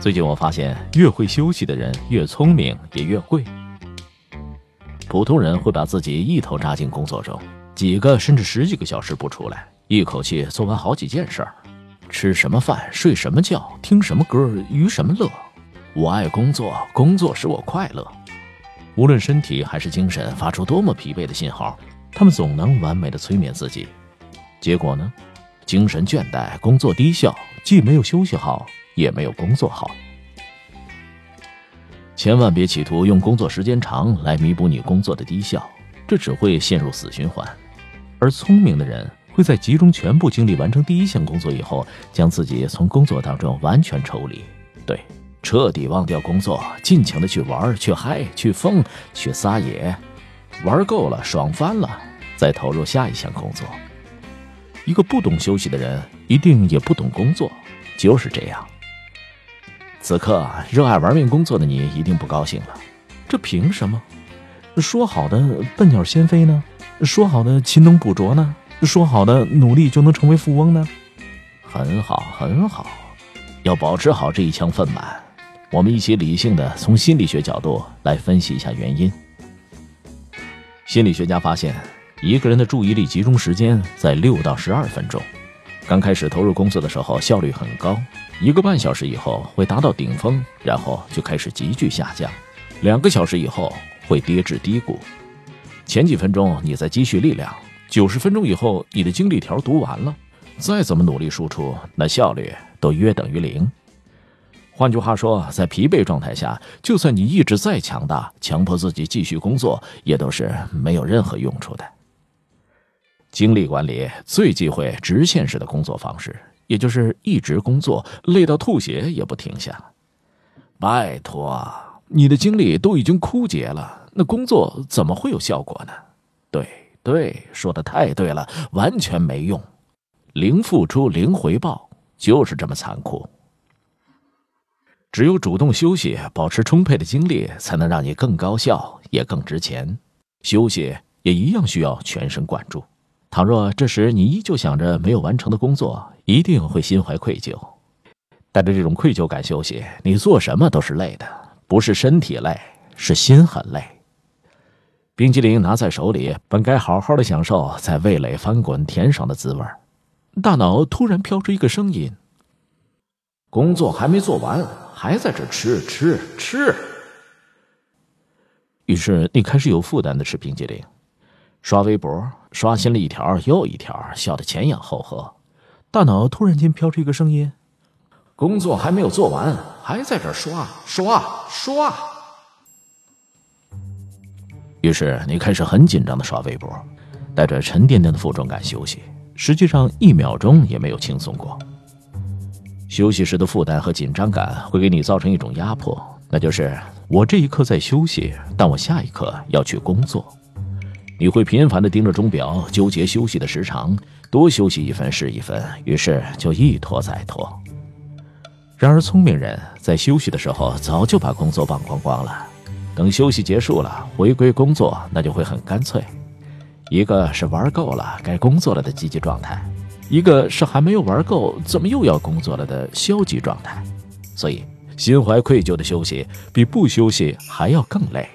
最近我发现，越会休息的人越聪明，也越贵。普通人会把自己一头扎进工作中，几个甚至十几个小时不出来，一口气做完好几件事儿。吃什么饭，睡什么觉，听什么歌，娱什么乐。我爱工作，工作使我快乐。无论身体还是精神发出多么疲惫的信号，他们总能完美的催眠自己。结果呢？精神倦怠，工作低效，既没有休息好。也没有工作好，千万别企图用工作时间长来弥补你工作的低效，这只会陷入死循环。而聪明的人会在集中全部精力完成第一项工作以后，将自己从工作当中完全抽离，对，彻底忘掉工作，尽情的去玩、去嗨、去疯、去撒野，玩够了，爽翻了，再投入下一项工作。一个不懂休息的人，一定也不懂工作，就是这样。此刻，热爱玩命工作的你一定不高兴了。这凭什么？说好的笨鸟先飞呢？说好的勤能补拙呢？说好的努力就能成为富翁呢？很好，很好，要保持好这一腔愤满。我们一起理性的从心理学角度来分析一下原因。心理学家发现，一个人的注意力集中时间在六到十二分钟。刚开始投入工作的时候，效率很高。一个半小时以后会达到顶峰，然后就开始急剧下降。两个小时以后会跌至低谷。前几分钟你在积蓄力量，九十分钟以后你的精力条读完了，再怎么努力输出，那效率都约等于零。换句话说，在疲惫状态下，就算你意志再强大，强迫自己继续工作，也都是没有任何用处的。精力管理最忌讳直线式的工作方式。也就是一直工作，累到吐血也不停下。拜托，你的精力都已经枯竭了，那工作怎么会有效果呢？对对，说的太对了，完全没用，零付出零回报，就是这么残酷。只有主动休息，保持充沛的精力，才能让你更高效，也更值钱。休息也一样需要全神贯注。倘若这时你依旧想着没有完成的工作，一定会心怀愧疚。带着这种愧疚感休息，你做什么都是累的，不是身体累，是心很累。冰激凌拿在手里，本该好好的享受在味蕾翻滚甜爽的滋味大脑突然飘出一个声音：“工作还没做完，还在这吃吃吃。”于是你开始有负担的吃冰激凌。刷微博，刷新了一条又一条，笑得前仰后合。大脑突然间飘出一个声音：“工作还没有做完，还在这刷刷刷。”于是你开始很紧张的刷微博，带着沉甸甸的负重感休息，实际上一秒钟也没有轻松过。休息时的负担和紧张感会给你造成一种压迫，那就是我这一刻在休息，但我下一刻要去工作。你会频繁地盯着钟表，纠结休息的时长，多休息一分是一分，于是就一拖再拖。然而，聪明人在休息的时候早就把工作忘光光了，等休息结束了，回归工作，那就会很干脆。一个是玩够了该工作了的积极状态，一个是还没有玩够，怎么又要工作了的消极状态。所以，心怀愧疚的休息比不休息还要更累。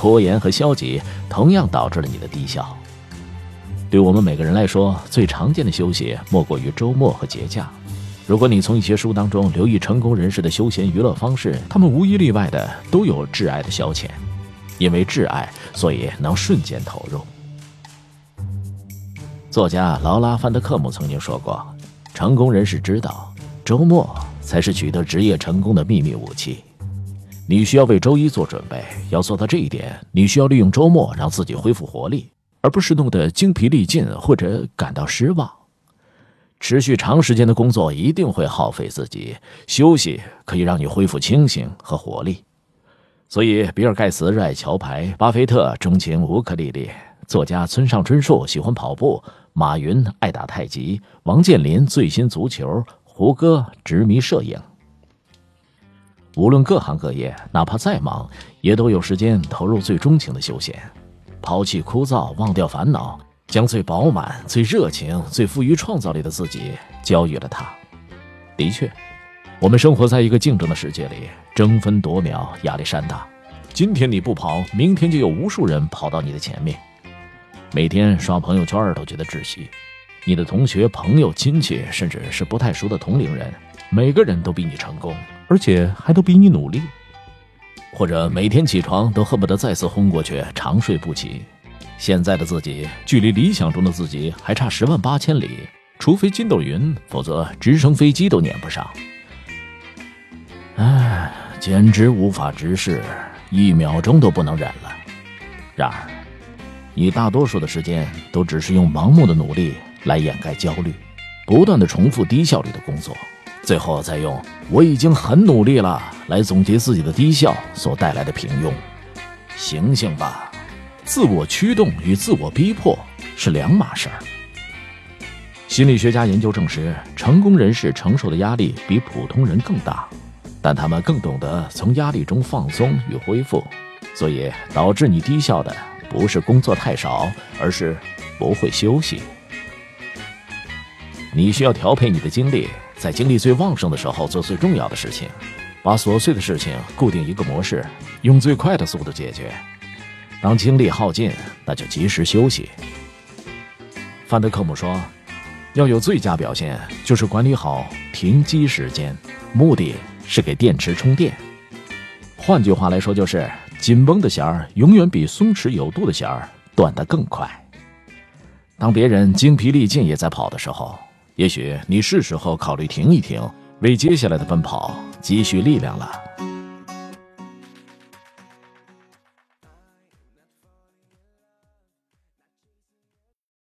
拖延和消极同样导致了你的低效。对我们每个人来说，最常见的休息莫过于周末和节假。如果你从一些书当中留意成功人士的休闲娱乐方式，他们无一例外的都有挚爱的消遣，因为挚爱，所以能瞬间投入。作家劳拉·范德克姆曾经说过：“成功人士知道，周末才是取得职业成功的秘密武器。你需要为周一做准备，要做到这一点，你需要利用周末让自己恢复活力，而不是弄得精疲力尽或者感到失望。”持续长时间的工作一定会耗费自己，休息可以让你恢复清醒和活力。所以，比尔·盖茨热爱桥牌，巴菲特钟情乌克丽丽，作家村上春树喜欢跑步，马云爱打太极，王健林最新足球，胡歌执迷摄影。无论各行各业，哪怕再忙，也都有时间投入最钟情的休闲，抛弃枯燥，忘掉烦恼。将最饱满、最热情、最富于创造力的自己交予了他。的确，我们生活在一个竞争的世界里，争分夺秒，压力山大。今天你不跑，明天就有无数人跑到你的前面。每天刷朋友圈都觉得窒息。你的同学、朋友、亲戚，甚至是不太熟的同龄人，每个人都比你成功，而且还都比你努力。或者每天起床都恨不得再次轰过去，长睡不起。现在的自己距离理想中的自己还差十万八千里，除非筋斗云，否则直升飞机都撵不上。唉，简直无法直视，一秒钟都不能忍了。然而，你大多数的时间都只是用盲目的努力来掩盖焦虑，不断的重复低效率的工作，最后再用“我已经很努力了”来总结自己的低效所带来的平庸。醒醒吧！自我驱动与自我逼迫是两码事儿。心理学家研究证实，成功人士承受的压力比普通人更大，但他们更懂得从压力中放松与恢复，所以导致你低效的不是工作太少，而是不会休息。你需要调配你的精力，在精力最旺盛的时候做最重要的事情，把琐碎的事情固定一个模式，用最快的速度解决。当精力耗尽，那就及时休息。范德克姆说：“要有最佳表现，就是管理好停机时间，目的是给电池充电。换句话来说，就是紧绷的弦儿永远比松弛有度的弦儿断得更快。当别人精疲力尽也在跑的时候，也许你是时候考虑停一停，为接下来的奔跑积蓄力量了。”